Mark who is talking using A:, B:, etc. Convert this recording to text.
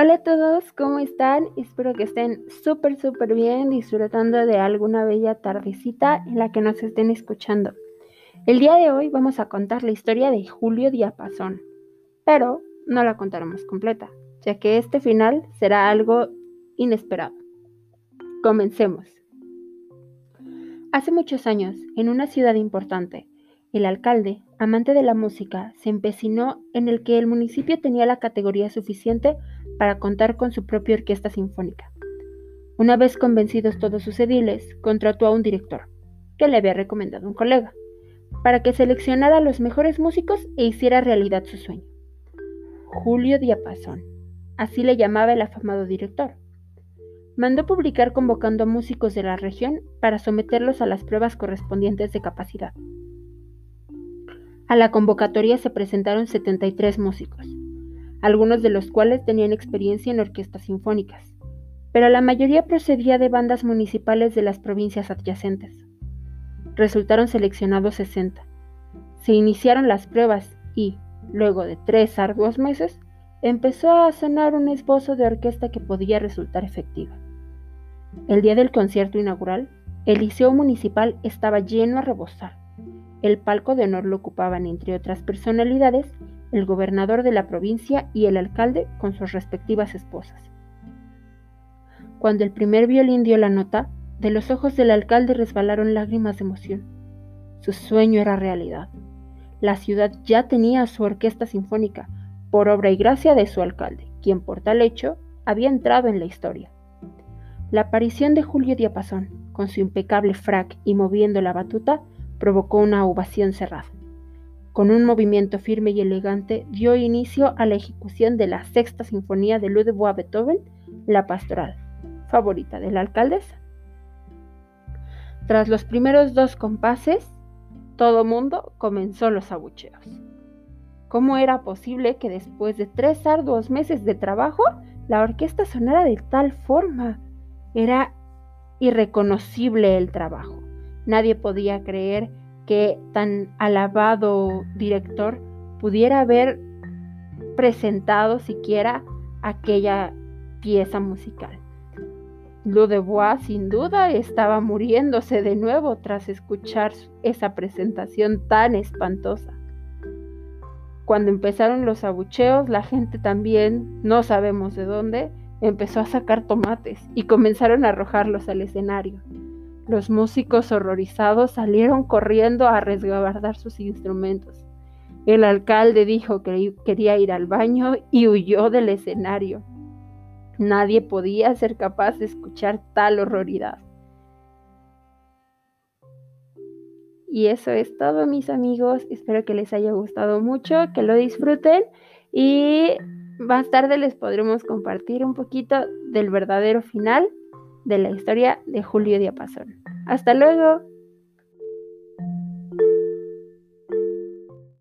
A: Hola a todos, ¿cómo están? Espero que estén súper, súper bien, disfrutando de alguna bella tardecita en la que nos estén escuchando. El día de hoy vamos a contar la historia de Julio Diapasón, pero no la contaremos completa, ya que este final será algo inesperado. Comencemos. Hace muchos años, en una ciudad importante, el alcalde, amante de la música, se empecinó en el que el municipio tenía la categoría suficiente para contar con su propia orquesta sinfónica. Una vez convencidos todos sus ediles, contrató a un director, que le había recomendado un colega, para que seleccionara a los mejores músicos e hiciera realidad su sueño. Julio Diapasón, así le llamaba el afamado director. Mandó publicar convocando a músicos de la región para someterlos a las pruebas correspondientes de capacidad. A la convocatoria se presentaron 73 músicos, algunos de los cuales tenían experiencia en orquestas sinfónicas, pero la mayoría procedía de bandas municipales de las provincias adyacentes. Resultaron seleccionados 60. Se iniciaron las pruebas y, luego de tres arduos meses, empezó a sonar un esbozo de orquesta que podía resultar efectiva. El día del concierto inaugural, el Liceo Municipal estaba lleno a rebosar. El palco de honor lo ocupaban, entre otras personalidades, el gobernador de la provincia y el alcalde con sus respectivas esposas. Cuando el primer violín dio la nota, de los ojos del alcalde resbalaron lágrimas de emoción. Su sueño era realidad. La ciudad ya tenía su orquesta sinfónica, por obra y gracia de su alcalde, quien por tal hecho había entrado en la historia. La aparición de Julio Diapasón, con su impecable frac y moviendo la batuta, provocó una ovación cerrada. Con un movimiento firme y elegante dio inicio a la ejecución de la sexta sinfonía de Ludwig Beethoven, La Pastoral, favorita de la alcaldesa. Tras los primeros dos compases, todo mundo comenzó los abucheos. ¿Cómo era posible que después de tres arduos meses de trabajo la orquesta sonara de tal forma? Era irreconocible el trabajo. Nadie podía creer que tan alabado director pudiera haber presentado siquiera aquella pieza musical. Ludebois sin duda estaba muriéndose de nuevo tras escuchar esa presentación tan espantosa. Cuando empezaron los abucheos, la gente también, no sabemos de dónde, empezó a sacar tomates y comenzaron a arrojarlos al escenario. Los músicos horrorizados salieron corriendo a resguardar sus instrumentos. El alcalde dijo que quería ir al baño y huyó del escenario. Nadie podía ser capaz de escuchar tal horroridad. Y eso es todo, mis amigos. Espero que les haya gustado mucho, que lo disfruten y más tarde les podremos compartir un poquito del verdadero final de la historia de Julio Diapasón. Hasta luego.